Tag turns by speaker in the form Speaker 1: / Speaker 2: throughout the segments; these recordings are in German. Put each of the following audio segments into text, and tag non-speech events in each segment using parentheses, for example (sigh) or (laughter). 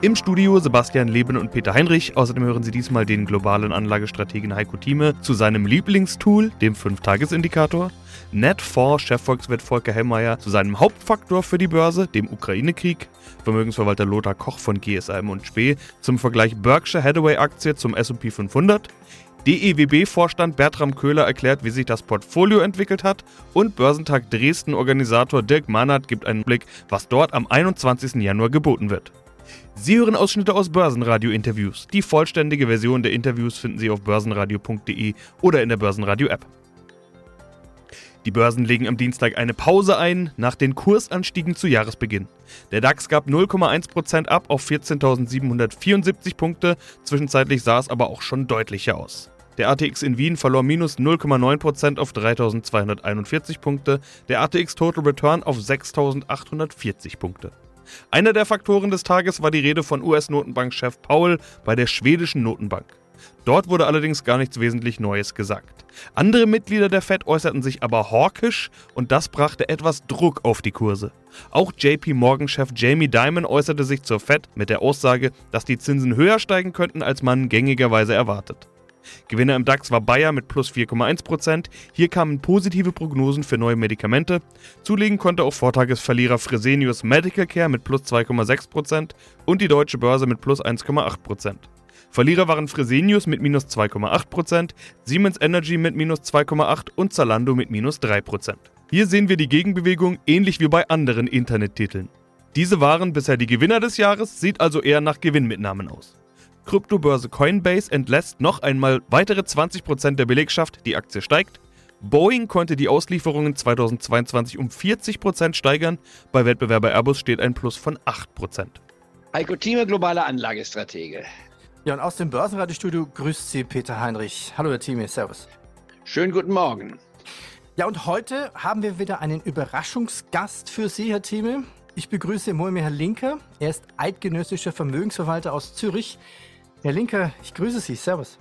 Speaker 1: Im Studio Sebastian Leben und Peter Heinrich. Außerdem hören Sie diesmal den globalen Anlagestrategen Heiko Thieme zu seinem Lieblingstool, dem 5-Tages-Indikator. Net4-Chefvolkswirt Volker Hellmeier zu seinem Hauptfaktor für die Börse, dem Ukraine-Krieg. Vermögensverwalter Lothar Koch von GSM und Spee zum Vergleich Berkshire Hathaway-Aktie zum S&P 500. DEWB-Vorstand Bertram Köhler erklärt, wie sich das Portfolio entwickelt hat und Börsentag Dresden-Organisator Dirk Mannert gibt einen Blick, was dort am 21. Januar geboten wird. Sie hören Ausschnitte aus Börsenradio-Interviews. Die vollständige Version der Interviews finden Sie auf börsenradio.de oder in der Börsenradio-App. Die Börsen legen am Dienstag eine Pause ein nach den Kursanstiegen zu Jahresbeginn. Der DAX gab 0,1% ab auf 14.774 Punkte, zwischenzeitlich sah es aber auch schon deutlicher aus. Der ATX in Wien verlor minus 0,9% auf 3.241 Punkte, der ATX Total Return auf 6.840 Punkte. Einer der Faktoren des Tages war die Rede von US-Notenbankchef Paul bei der schwedischen Notenbank. Dort wurde allerdings gar nichts wesentlich Neues gesagt. Andere Mitglieder der Fed äußerten sich aber hawkisch und das brachte etwas Druck auf die Kurse. Auch JP Morgan-Chef Jamie Dimon äußerte sich zur Fed mit der Aussage, dass die Zinsen höher steigen könnten, als man gängigerweise erwartet. Gewinner im DAX war Bayer mit plus 4,1%. Hier kamen positive Prognosen für neue Medikamente. Zulegen konnte auch Vortagesverlierer Fresenius Medical Care mit plus 2,6% und die Deutsche Börse mit plus 1,8%. Verlierer waren Fresenius mit minus 2,8%, Siemens Energy mit minus 2,8% und Zalando mit minus 3%. Hier sehen wir die Gegenbewegung ähnlich wie bei anderen Internettiteln. Diese waren bisher die Gewinner des Jahres, sieht also eher nach Gewinnmitnahmen aus. Kryptobörse Coinbase entlässt noch einmal weitere 20% der Belegschaft, die Aktie steigt. Boeing konnte die Auslieferungen 2022 um 40% steigern, bei Wettbewerber Airbus steht ein Plus von 8%.
Speaker 2: Heiko Thieme, globaler Anlagestratege.
Speaker 3: Ja, und aus dem Börsenradiostudio grüßt Sie Peter Heinrich. Hallo, Herr Thieme, Servus.
Speaker 2: Schönen guten Morgen.
Speaker 3: Ja, und heute haben wir wieder einen Überraschungsgast für Sie, Herr Thieme. Ich begrüße Moimir Herr Linker. Er ist eidgenössischer Vermögensverwalter aus Zürich. Herr Linker, ich grüße Sie. Servus.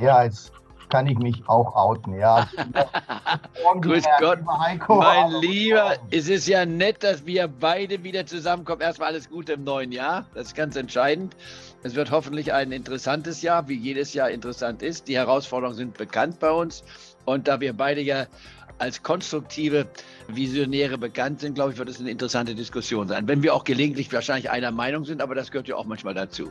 Speaker 4: Ja, jetzt kann ich mich auch outen. Ja. (laughs)
Speaker 2: Grüß Gott, Heiko, mein Lieber. Es ist ja nett, dass wir beide wieder zusammenkommen. Erstmal alles Gute im neuen Jahr. Das ist ganz entscheidend. Es wird hoffentlich ein interessantes Jahr, wie jedes Jahr interessant ist. Die Herausforderungen sind bekannt bei uns. Und da wir beide ja als konstruktive Visionäre bekannt sind, glaube ich, wird es eine interessante Diskussion sein. Wenn wir auch gelegentlich wahrscheinlich einer Meinung sind, aber das gehört ja auch manchmal dazu.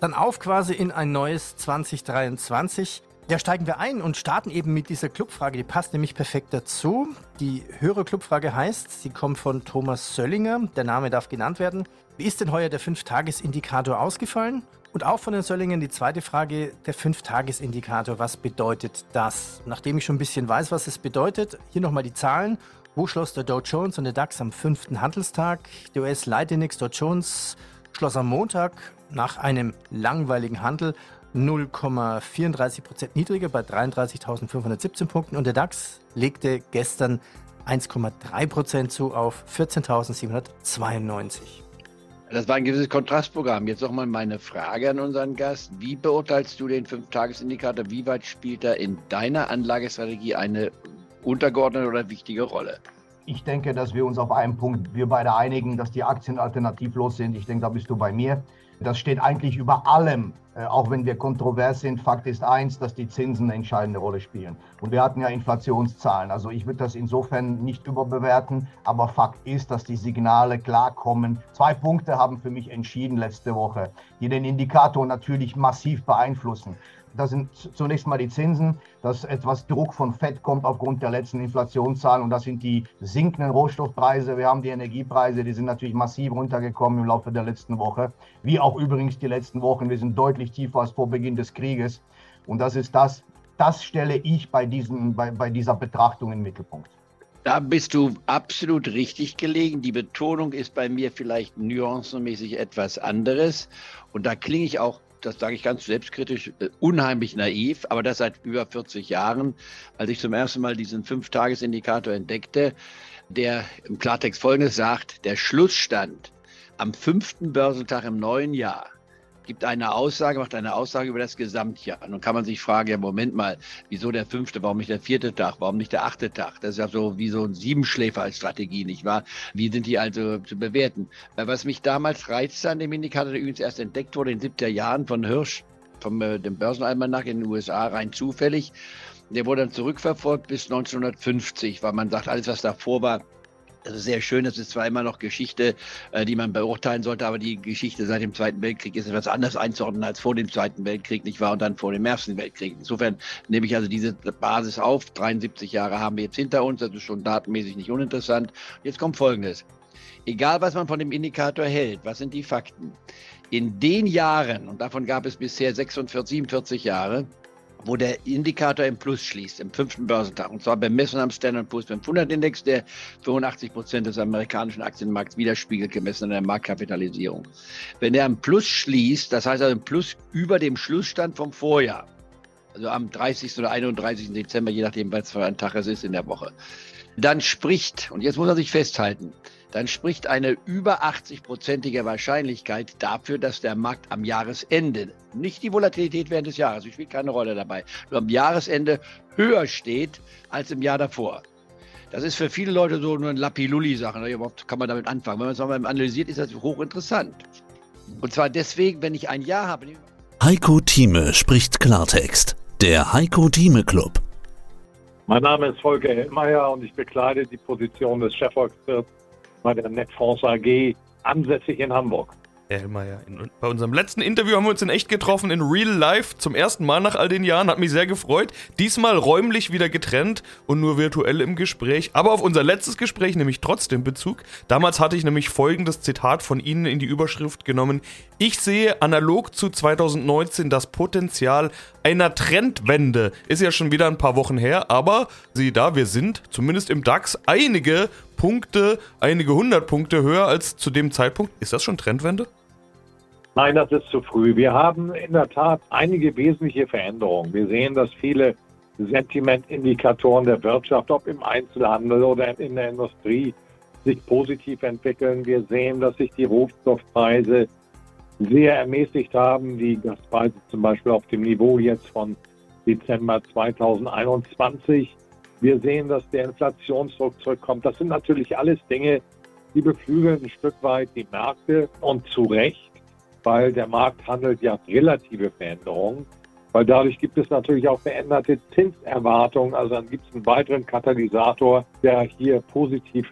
Speaker 3: Dann auf quasi in ein neues 2023. Ja, steigen wir ein und starten eben mit dieser Clubfrage. Die passt nämlich perfekt dazu. Die höhere Clubfrage heißt, sie kommt von Thomas Söllinger. Der Name darf genannt werden. Wie ist denn heuer der 5-Tages-Indikator ausgefallen? Und auch von den Söllingen die zweite Frage, der 5-Tages-Indikator, was bedeutet das? Nachdem ich schon ein bisschen weiß, was es bedeutet, hier nochmal die Zahlen. Wo schloss der Dow Jones und der DAX am fünften Handelstag? Der US Light Index Dow Jones schloss am Montag nach einem langweiligen Handel 0,34% niedriger bei 33.517 Punkten und der DAX legte gestern 1,3% zu auf 14.792.
Speaker 2: Das war ein gewisses Kontrastprogramm. Jetzt nochmal meine Frage an unseren Gast. Wie beurteilst du den 5-Tages-Indikator? Wie weit spielt er in deiner Anlagestrategie eine untergeordnete oder wichtige Rolle?
Speaker 4: Ich denke, dass wir uns auf einen Punkt, wir beide einigen, dass die Aktien alternativlos sind. Ich denke, da bist du bei mir. Das steht eigentlich über allem, äh, auch wenn wir kontrovers sind. Fakt ist eins, dass die Zinsen eine entscheidende Rolle spielen. Und wir hatten ja Inflationszahlen. Also ich würde das insofern nicht überbewerten, aber Fakt ist, dass die Signale klar kommen. Zwei Punkte haben für mich entschieden letzte Woche, die den Indikator natürlich massiv beeinflussen. Das sind zunächst mal die Zinsen, dass etwas Druck von Fett kommt aufgrund der letzten Inflationszahlen und das sind die sinkenden Rohstoffpreise. Wir haben die Energiepreise, die sind natürlich massiv runtergekommen im Laufe der letzten Woche, wie auch übrigens die letzten Wochen. Wir sind deutlich tiefer als vor Beginn des Krieges und das ist das, das stelle ich bei, diesen, bei, bei dieser Betrachtung im Mittelpunkt.
Speaker 2: Da bist du absolut richtig gelegen. Die Betonung ist bei mir vielleicht nuancenmäßig etwas anderes. Und da klinge ich auch das sage ich ganz selbstkritisch, äh, unheimlich naiv, aber das seit über 40 Jahren, als ich zum ersten Mal diesen Fünf-Tages-Indikator entdeckte. der im Klartext Folgendes sagt, der Schlussstand am fünften Börsentag im neuen Jahr gibt eine Aussage, macht eine Aussage über das Gesamtjahr. Nun kann man sich fragen, ja, Moment mal, wieso der fünfte, warum nicht der vierte Tag, warum nicht der achte Tag? Das ist ja so wie so ein Siebenschläfer als Strategie, nicht wahr? Wie sind die also zu bewerten? Was mich damals reizte an dem Indikator, der übrigens erst entdeckt wurde in den 70er Jahren von Hirsch, vom äh, dem Börsenalmanach in den USA, rein zufällig. Der wurde dann zurückverfolgt bis 1950, weil man sagt, alles, was davor war, das ist sehr schön. Das ist zwar immer noch Geschichte, äh, die man beurteilen sollte, aber die Geschichte seit dem Zweiten Weltkrieg ist etwas anders einzuordnen als vor dem Zweiten Weltkrieg, nicht wahr? Und dann vor dem Ersten Weltkrieg. Insofern nehme ich also diese Basis auf. 73 Jahre haben wir jetzt hinter uns. Das ist schon datenmäßig nicht uninteressant. Jetzt kommt Folgendes. Egal, was man von dem Indikator hält, was sind die Fakten? In den Jahren, und davon gab es bisher 46, 47 Jahre, wo der Indikator im Plus schließt, im fünften Börsentag. Und zwar bemessen am Standard Poor's 500 Index, der 85 Prozent des amerikanischen Aktienmarkts widerspiegelt, gemessen an der Marktkapitalisierung. Wenn er im Plus schließt, das heißt also im Plus über dem Schlussstand vom Vorjahr, also am 30. oder 31. Dezember, je nachdem, was für ein Tag es ist in der Woche, dann spricht, und jetzt muss er sich festhalten, dann spricht eine über 80-prozentige Wahrscheinlichkeit dafür, dass der Markt am Jahresende, nicht die Volatilität während des Jahres, die spielt keine Rolle dabei, nur am Jahresende höher steht als im Jahr davor. Das ist für viele Leute so nur ein Lapilulli-Sache. Ne? Überhaupt kann man damit anfangen. Wenn man es mal analysiert, ist das hochinteressant. Und zwar deswegen, wenn ich ein Jahr habe.
Speaker 5: Heiko Thieme spricht Klartext. Der Heiko Thieme Club.
Speaker 6: Mein Name ist Volker Hellmeier und ich bekleide die Position des Chefvolkswirts bei der Netfonds AG ansässig in Hamburg.
Speaker 1: Herr Hellmeier, bei unserem letzten Interview haben wir uns in echt getroffen, in Real Life, zum ersten Mal nach all den Jahren, hat mich sehr gefreut. Diesmal räumlich wieder getrennt und nur virtuell im Gespräch, aber auf unser letztes Gespräch nämlich trotzdem Bezug. Damals hatte ich nämlich folgendes Zitat von Ihnen in die Überschrift genommen. Ich sehe analog zu 2019 das Potenzial einer Trendwende. Ist ja schon wieder ein paar Wochen her, aber sieh da, wir sind zumindest im DAX einige Punkte, einige hundert Punkte höher als zu dem Zeitpunkt. Ist das schon Trendwende?
Speaker 6: Nein, das ist zu früh. Wir haben in der Tat einige wesentliche Veränderungen. Wir sehen, dass viele Sentimentindikatoren der Wirtschaft, ob im Einzelhandel oder in der Industrie, sich positiv entwickeln. Wir sehen, dass sich die Rohstoffpreise sehr ermäßigt haben. Die Gaspreise zum Beispiel auf dem Niveau jetzt von Dezember 2021. Wir sehen, dass der Inflationsdruck zurückkommt. Das sind natürlich alles Dinge, die beflügeln ein Stück weit die Märkte und zu Recht, weil der Markt handelt ja relative Veränderungen, weil dadurch gibt es natürlich auch veränderte Zinserwartungen. Also dann gibt es einen weiteren Katalysator, der hier positiv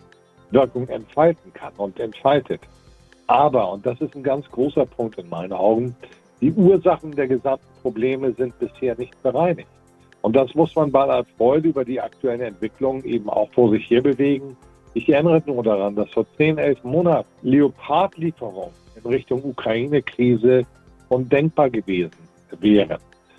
Speaker 6: Wirkung entfalten kann und entfaltet. Aber, und das ist ein ganz großer Punkt in meinen Augen, die Ursachen der gesamten Probleme sind bisher nicht bereinigt. Und das muss man bei aller Freude über die aktuellen Entwicklungen eben auch vor sich her bewegen. Ich erinnere nur daran, dass vor 10, 11 Monaten Leopardlieferungen in Richtung Ukraine-Krise undenkbar gewesen wären.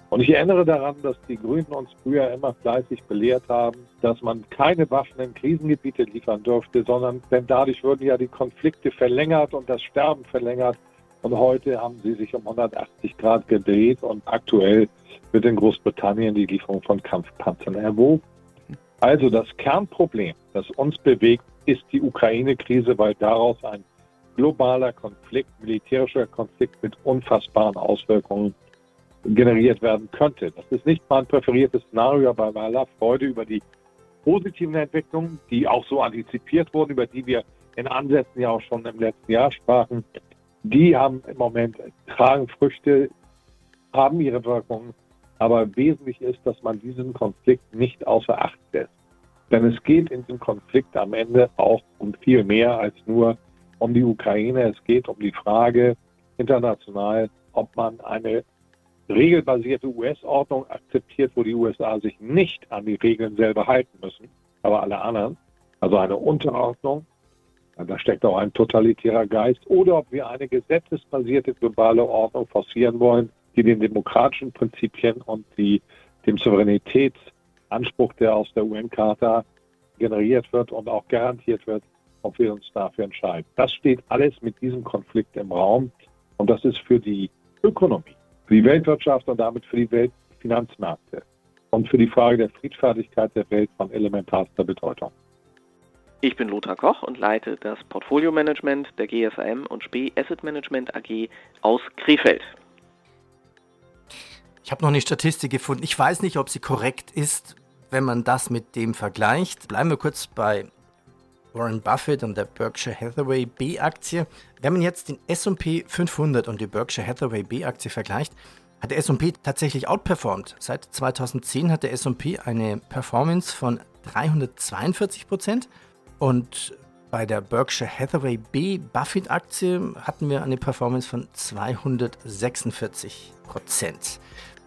Speaker 6: Und ich erinnere daran, dass die Grünen uns früher immer fleißig belehrt haben, dass man keine Waffen in Krisengebiete liefern dürfte, sondern denn dadurch würden ja die Konflikte verlängert und das Sterben verlängert. Und heute haben sie sich um 180 Grad gedreht und aktuell wird in Großbritannien die Lieferung von Kampfpanzern erwogen. Also das Kernproblem, das uns bewegt, ist die Ukraine-Krise, weil daraus ein globaler Konflikt, militärischer Konflikt mit unfassbaren Auswirkungen generiert werden könnte. Das ist nicht mein präferiertes Szenario, aber bei aller Freude über die positiven Entwicklungen, die auch so antizipiert wurden, über die wir in Ansätzen ja auch schon im letzten Jahr sprachen, die haben im Moment, tragen Früchte, haben ihre Wirkungen. Aber wesentlich ist, dass man diesen Konflikt nicht außer Acht lässt. Denn es geht in diesem Konflikt am Ende auch um viel mehr als nur um die Ukraine. Es geht um die Frage international, ob man eine regelbasierte US-Ordnung akzeptiert, wo die USA sich nicht an die Regeln selber halten müssen, aber alle anderen. Also eine Unterordnung. Da steckt auch ein totalitärer Geist. Oder ob wir eine gesetzesbasierte globale Ordnung forcieren wollen, die den demokratischen Prinzipien und die, dem Souveränitätsanspruch, der aus der UN-Charta generiert wird und auch garantiert wird, ob wir uns dafür entscheiden. Das steht alles mit diesem Konflikt im Raum und das ist für die Ökonomie, für die Weltwirtschaft und damit für die Weltfinanzmärkte und für die Frage der Friedfertigkeit der Welt von elementarster Bedeutung.
Speaker 7: Ich bin Lothar Koch und leite das Portfolio-Management der GSAM und SPE Asset Management AG aus Krefeld.
Speaker 3: Ich habe noch eine Statistik gefunden. Ich weiß nicht, ob sie korrekt ist, wenn man das mit dem vergleicht. Bleiben wir kurz bei Warren Buffett und der Berkshire Hathaway B-Aktie. Wenn man jetzt den S&P 500 und die Berkshire Hathaway B-Aktie vergleicht, hat der S&P tatsächlich outperformed. Seit 2010 hat der S&P eine Performance von 342 Prozent und bei der Berkshire Hathaway B Buffett Aktie hatten wir eine Performance von 246 Prozent.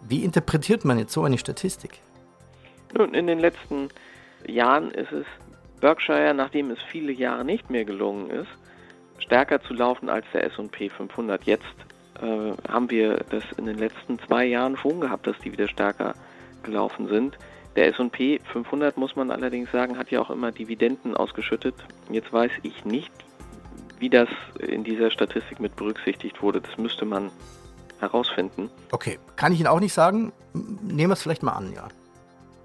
Speaker 3: Wie interpretiert man jetzt so eine Statistik?
Speaker 7: Nun, in den letzten Jahren ist es Berkshire, nachdem es viele Jahre nicht mehr gelungen ist, stärker zu laufen als der S&P 500. Jetzt äh, haben wir das in den letzten zwei Jahren schon gehabt, dass die wieder stärker gelaufen sind. Der S&P 500, muss man allerdings sagen, hat ja auch immer Dividenden ausgeschüttet. Jetzt weiß ich nicht, wie das in dieser Statistik mit berücksichtigt wurde. Das müsste man herausfinden.
Speaker 3: Okay, kann ich Ihnen auch nicht sagen. Nehmen wir es vielleicht mal an, ja.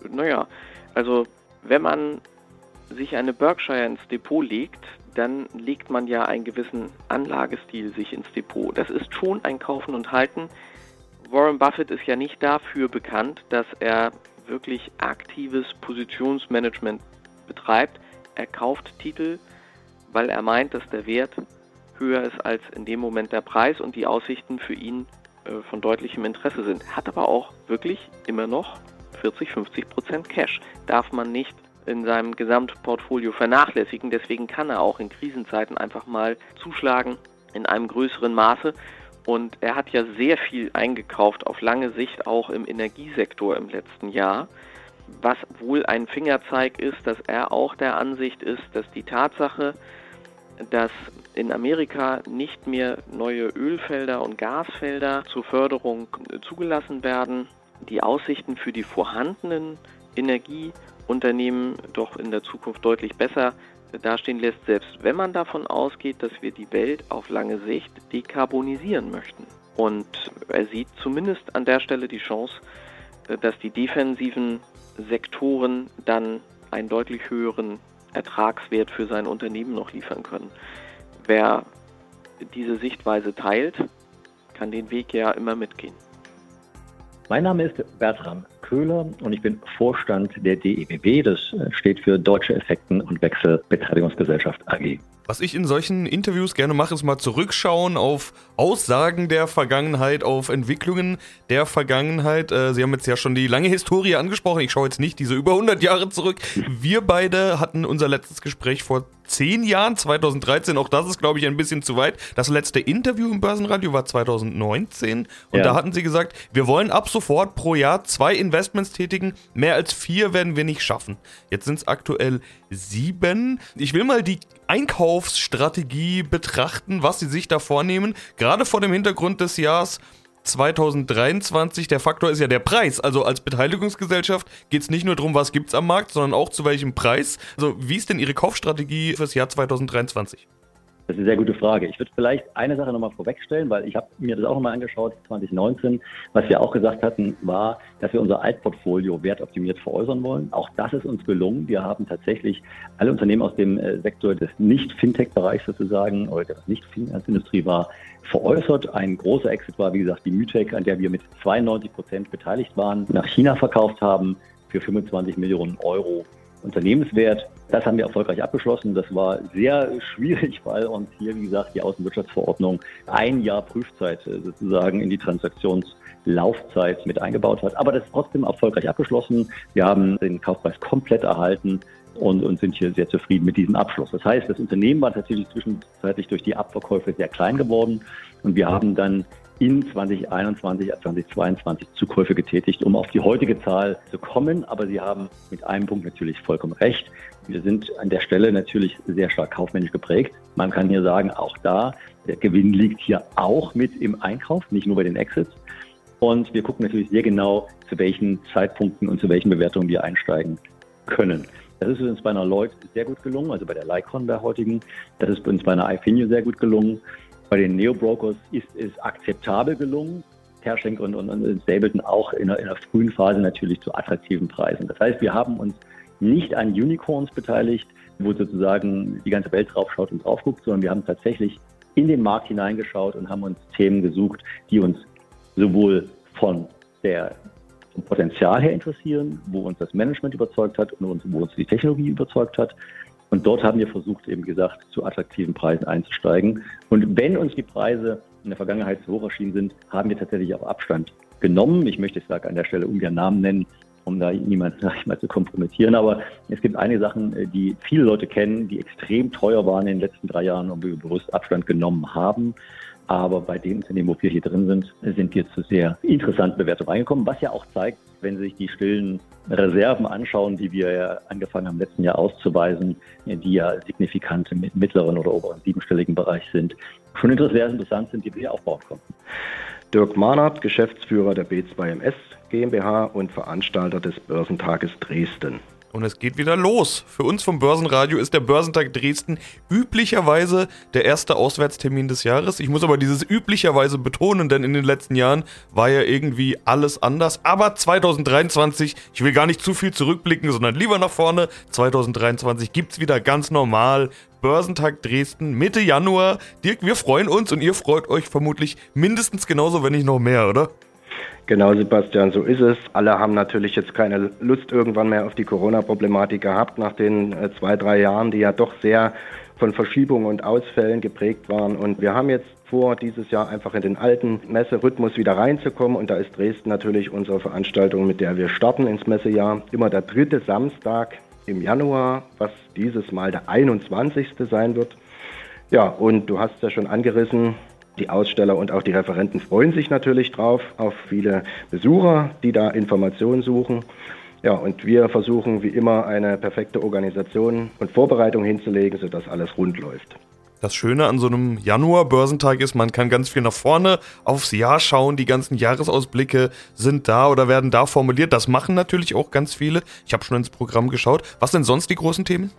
Speaker 7: Naja, also wenn man sich eine Berkshire ins Depot legt, dann legt man ja einen gewissen Anlagestil sich ins Depot. Das ist schon ein Kaufen und Halten. Warren Buffett ist ja nicht dafür bekannt, dass er wirklich aktives Positionsmanagement betreibt. Er kauft Titel, weil er meint, dass der Wert höher ist als in dem Moment der Preis und die Aussichten für ihn äh, von deutlichem Interesse sind. Hat aber auch wirklich immer noch 40, 50 Prozent Cash. Darf man nicht in seinem Gesamtportfolio vernachlässigen. Deswegen kann er auch in Krisenzeiten einfach mal zuschlagen in einem größeren Maße. Und er hat ja sehr viel eingekauft, auf lange Sicht auch im Energiesektor im letzten Jahr, was wohl ein Fingerzeig ist, dass er auch der Ansicht ist, dass die Tatsache, dass in Amerika nicht mehr neue Ölfelder und Gasfelder zur Förderung zugelassen werden, die Aussichten für die vorhandenen Energieunternehmen doch in der Zukunft deutlich besser dastehen lässt, selbst wenn man davon ausgeht, dass wir die Welt auf lange Sicht dekarbonisieren möchten. Und er sieht zumindest an der Stelle die Chance, dass die defensiven Sektoren dann einen deutlich höheren Ertragswert für sein Unternehmen noch liefern können. Wer diese Sichtweise teilt, kann den Weg ja immer mitgehen.
Speaker 8: Mein Name ist Bertram Köhler und ich bin Vorstand der DEWB. Das äh, steht für Deutsche Effekten- und Wechselbeteiligungsgesellschaft AG.
Speaker 1: Was ich in solchen Interviews gerne mache, ist mal zurückschauen auf Aussagen der Vergangenheit, auf Entwicklungen der Vergangenheit. Äh, Sie haben jetzt ja schon die lange Historie angesprochen. Ich schaue jetzt nicht diese über 100 Jahre zurück. Wir beide hatten unser letztes Gespräch vor zehn Jahren, 2013. Auch das ist, glaube ich, ein bisschen zu weit. Das letzte Interview im Börsenradio war 2019. Und ja. da hatten Sie gesagt, wir wollen ab sofort pro Jahr zwei Investments tätigen. Mehr als vier werden wir nicht schaffen. Jetzt sind es aktuell sieben. Ich will mal die Einkaufsstrategie betrachten, was Sie sich da vornehmen. Gerade vor dem Hintergrund des Jahres 2023. Der Faktor ist ja der Preis. Also als Beteiligungsgesellschaft geht es nicht nur darum, was gibt es am Markt, sondern auch zu welchem Preis. Also wie ist denn Ihre Kaufstrategie fürs Jahr 2023?
Speaker 8: Das ist eine sehr gute Frage. Ich würde vielleicht eine Sache nochmal vorwegstellen, weil ich habe mir das auch nochmal angeschaut, 2019. Was wir auch gesagt hatten, war, dass wir unser Altportfolio wertoptimiert veräußern wollen. Auch das ist uns gelungen. Wir haben tatsächlich alle Unternehmen aus dem äh, Sektor des Nicht-Fintech-Bereichs sozusagen, oder der Nicht-Finanzindustrie war, veräußert. Ein großer Exit war, wie gesagt, die Mytech, an der wir mit 92 Prozent beteiligt waren, nach China verkauft haben für 25 Millionen Euro Unternehmenswert. Das haben wir erfolgreich abgeschlossen. Das war sehr (laughs) schwierig, weil uns hier, wie gesagt, die Außenwirtschaftsverordnung ein Jahr Prüfzeit äh, sozusagen in die Transaktionslaufzeit mit eingebaut hat. Aber das ist trotzdem erfolgreich abgeschlossen. Wir haben den Kaufpreis komplett erhalten und, und sind hier sehr zufrieden mit diesem Abschluss. Das heißt, das Unternehmen war tatsächlich zwischenzeitlich durch die Abverkäufe sehr klein geworden und wir haben dann in 2021, 2022 Zukäufe getätigt, um auf die heutige Zahl zu kommen. Aber Sie haben mit einem Punkt natürlich vollkommen recht. Wir sind an der Stelle natürlich sehr stark kaufmännisch geprägt. Man kann hier sagen, auch da, der Gewinn liegt hier auch mit im Einkauf, nicht nur bei den Exits. Und wir gucken natürlich sehr genau, zu welchen Zeitpunkten und zu welchen Bewertungen wir einsteigen können. Das ist uns bei einer Lloyd sehr gut gelungen, also bei der Lycon der heutigen. Das ist uns bei einer iFinio sehr gut gelungen. Bei den Neo-Brokers ist es akzeptabel gelungen. Terschenk und, und, und Stapleton auch in einer, in einer frühen Phase natürlich zu attraktiven Preisen. Das heißt, wir haben uns nicht an Unicorns beteiligt, wo sozusagen die ganze Welt drauf schaut und drauf guckt, sondern wir haben tatsächlich in den Markt hineingeschaut und haben uns Themen gesucht, die uns sowohl von der vom Potenzial her interessieren, wo uns das Management überzeugt hat und wo uns die Technologie überzeugt hat. Und dort haben wir versucht, eben gesagt, zu attraktiven Preisen einzusteigen. Und wenn uns die Preise in der Vergangenheit zu hoch erschienen sind, haben wir tatsächlich auch Abstand genommen. Ich möchte, ich sage an der Stelle ungern Namen nennen, um da niemanden (laughs) mal zu kompromittieren. Aber es gibt einige Sachen, äh, die viele Leute kennen, die extrem teuer waren in den letzten drei Jahren und wir bewusst Abstand genommen haben. Aber bei den Unternehmen, wo wir hier drin sind, sind wir zu sehr interessanten Bewertungen reingekommen, was ja auch zeigt, wenn Sie sich die stillen Reserven anschauen, die wir ja angefangen haben, im letzten Jahr auszuweisen, die ja signifikant im mittleren oder oberen siebenstelligen Bereich sind, schon sehr interessant sind, die wir aufbauen konnten.
Speaker 9: Dirk Mahnert, Geschäftsführer der B2MS GmbH und Veranstalter des Börsentages Dresden.
Speaker 1: Und es geht wieder los. Für uns vom Börsenradio ist der Börsentag Dresden üblicherweise der erste Auswärtstermin des Jahres. Ich muss aber dieses üblicherweise betonen, denn in den letzten Jahren war ja irgendwie alles anders. Aber 2023, ich will gar nicht zu viel zurückblicken, sondern lieber nach vorne. 2023 gibt es wieder ganz normal Börsentag Dresden Mitte Januar. Dirk, wir freuen uns und ihr freut euch vermutlich mindestens genauso, wenn nicht noch mehr, oder?
Speaker 9: Genau, Sebastian, so ist es. Alle haben natürlich jetzt keine Lust irgendwann mehr auf die Corona-Problematik gehabt, nach den äh, zwei, drei Jahren, die ja doch sehr von Verschiebungen und Ausfällen geprägt waren. Und wir haben jetzt vor, dieses Jahr einfach in den alten Messerhythmus wieder reinzukommen. Und da ist Dresden natürlich unsere Veranstaltung, mit der wir starten ins Messejahr. Immer der dritte Samstag im Januar, was dieses Mal der 21. sein wird. Ja, und du hast es ja schon angerissen, die Aussteller und auch die Referenten freuen sich natürlich drauf, auf viele Besucher, die da Informationen suchen. Ja, und wir versuchen wie immer eine perfekte Organisation und Vorbereitung hinzulegen, sodass alles rund läuft.
Speaker 1: Das Schöne an so einem Januar-Börsentag ist, man kann ganz viel nach vorne aufs Jahr schauen. Die ganzen Jahresausblicke sind da oder werden da formuliert. Das machen natürlich auch ganz viele. Ich habe schon ins Programm geschaut. Was sind sonst die großen Themen?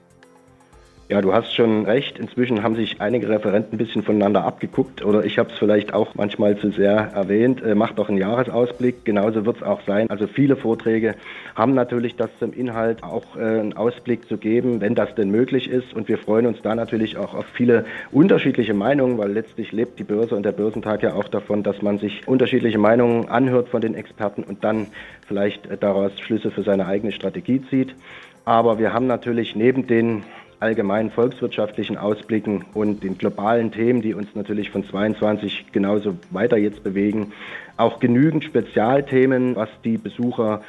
Speaker 9: Ja, du hast schon recht. Inzwischen haben sich einige Referenten ein bisschen voneinander abgeguckt oder ich habe es vielleicht auch manchmal zu sehr erwähnt. Äh, macht doch einen Jahresausblick. Genauso wird es auch sein. Also viele Vorträge haben natürlich das zum Inhalt auch äh, einen Ausblick zu geben, wenn das denn möglich ist. Und wir freuen uns da natürlich auch auf viele unterschiedliche Meinungen, weil letztlich lebt die Börse und der Börsentag ja auch davon, dass man sich unterschiedliche Meinungen anhört von den Experten und dann vielleicht daraus Schlüsse für seine eigene Strategie zieht. Aber wir haben natürlich neben den allgemeinen volkswirtschaftlichen Ausblicken und den globalen Themen, die uns natürlich von 22 genauso weiter jetzt bewegen, auch genügend Spezialthemen, was die Besucher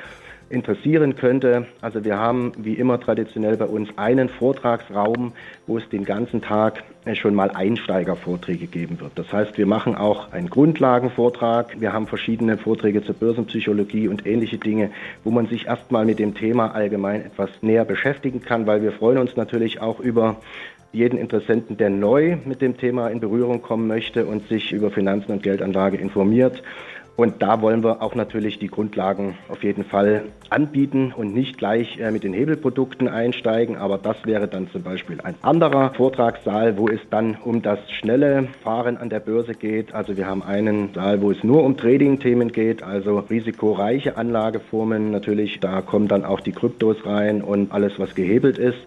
Speaker 9: interessieren könnte. Also wir haben wie immer traditionell bei uns einen Vortragsraum, wo es den ganzen Tag schon mal Einsteigervorträge geben wird. Das heißt, wir machen auch einen Grundlagenvortrag. Wir haben verschiedene Vorträge zur Börsenpsychologie und ähnliche Dinge, wo man sich erstmal mit dem Thema allgemein etwas näher beschäftigen kann, weil wir freuen uns natürlich auch über jeden Interessenten, der neu mit dem Thema in Berührung kommen möchte und sich über Finanzen und Geldanlage informiert. Und da wollen wir auch natürlich die Grundlagen auf jeden Fall anbieten und nicht gleich äh, mit den Hebelprodukten einsteigen. Aber das wäre dann zum Beispiel ein anderer Vortragssaal, wo es dann um das schnelle Fahren an der Börse geht. Also wir haben einen Saal, wo es nur um Trading-Themen geht, also risikoreiche Anlageformen. Natürlich, da kommen dann auch die Kryptos rein und alles, was gehebelt ist.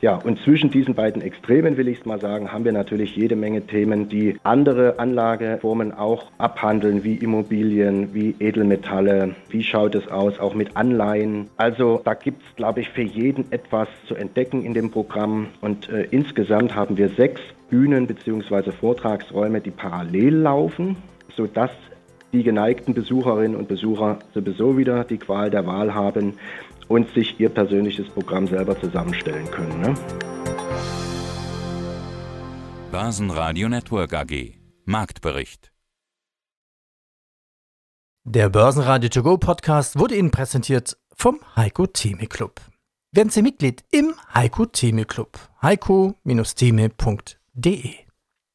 Speaker 9: Ja, und zwischen diesen beiden Extremen, will ich es mal sagen, haben wir natürlich jede Menge Themen, die andere Anlageformen auch abhandeln, wie Immobilien, wie Edelmetalle. Wie schaut es aus, auch mit Anleihen? Also da gibt es, glaube ich, für jeden etwas zu entdecken in dem Programm. Und äh, insgesamt haben wir sechs Bühnen bzw. Vortragsräume, die parallel laufen, sodass die geneigten Besucherinnen und Besucher sowieso wieder die Qual der Wahl haben, und sich ihr persönliches Programm selber zusammenstellen können. Ne?
Speaker 5: Börsenradio Network AG Marktbericht
Speaker 3: Der Börsenradio To Go Podcast wurde Ihnen präsentiert vom Heiko Theme Club. Werden Sie Mitglied im Heiko Theme Club. heiko-theme.de